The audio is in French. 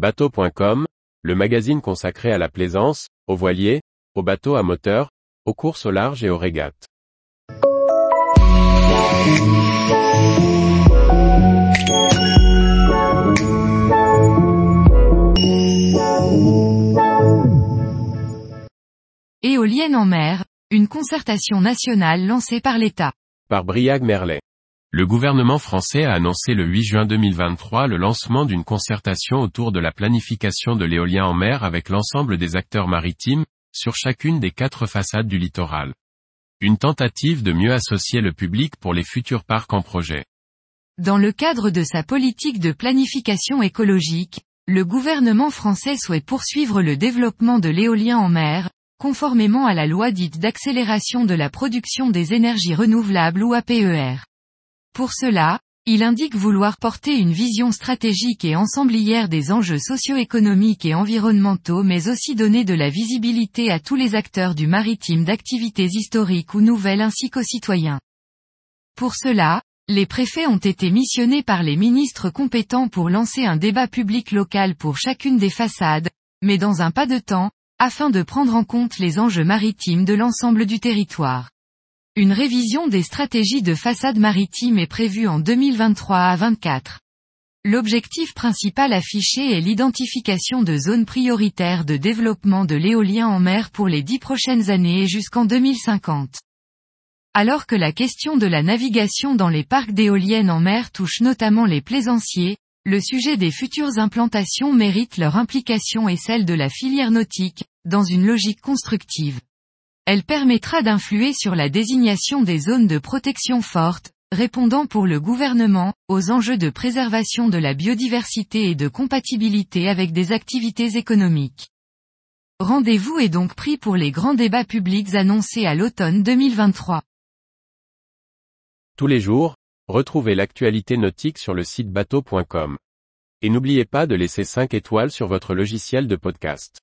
Bateau.com, le magazine consacré à la plaisance, aux voiliers, aux bateaux à moteur, aux courses au large et aux régates. Éolienne en mer, une concertation nationale lancée par l'État. Par Briag Merlet. Le gouvernement français a annoncé le 8 juin 2023 le lancement d'une concertation autour de la planification de l'éolien en mer avec l'ensemble des acteurs maritimes, sur chacune des quatre façades du littoral. Une tentative de mieux associer le public pour les futurs parcs en projet. Dans le cadre de sa politique de planification écologique, le gouvernement français souhaite poursuivre le développement de l'éolien en mer, conformément à la loi dite d'accélération de la production des énergies renouvelables ou APER. Pour cela, il indique vouloir porter une vision stratégique et ensemblière des enjeux socio-économiques et environnementaux mais aussi donner de la visibilité à tous les acteurs du maritime d'activités historiques ou nouvelles ainsi qu'aux citoyens. Pour cela, les préfets ont été missionnés par les ministres compétents pour lancer un débat public local pour chacune des façades, mais dans un pas de temps, afin de prendre en compte les enjeux maritimes de l'ensemble du territoire. Une révision des stratégies de façade maritime est prévue en 2023 à 24. L'objectif principal affiché est l'identification de zones prioritaires de développement de l'éolien en mer pour les dix prochaines années et jusqu'en 2050. Alors que la question de la navigation dans les parcs d'éoliennes en mer touche notamment les plaisanciers, le sujet des futures implantations mérite leur implication et celle de la filière nautique, dans une logique constructive. Elle permettra d'influer sur la désignation des zones de protection forte, répondant pour le gouvernement, aux enjeux de préservation de la biodiversité et de compatibilité avec des activités économiques. Rendez-vous est donc pris pour les grands débats publics annoncés à l'automne 2023. Tous les jours, Retrouvez l'actualité nautique sur le site bateau.com. Et n'oubliez pas de laisser 5 étoiles sur votre logiciel de podcast.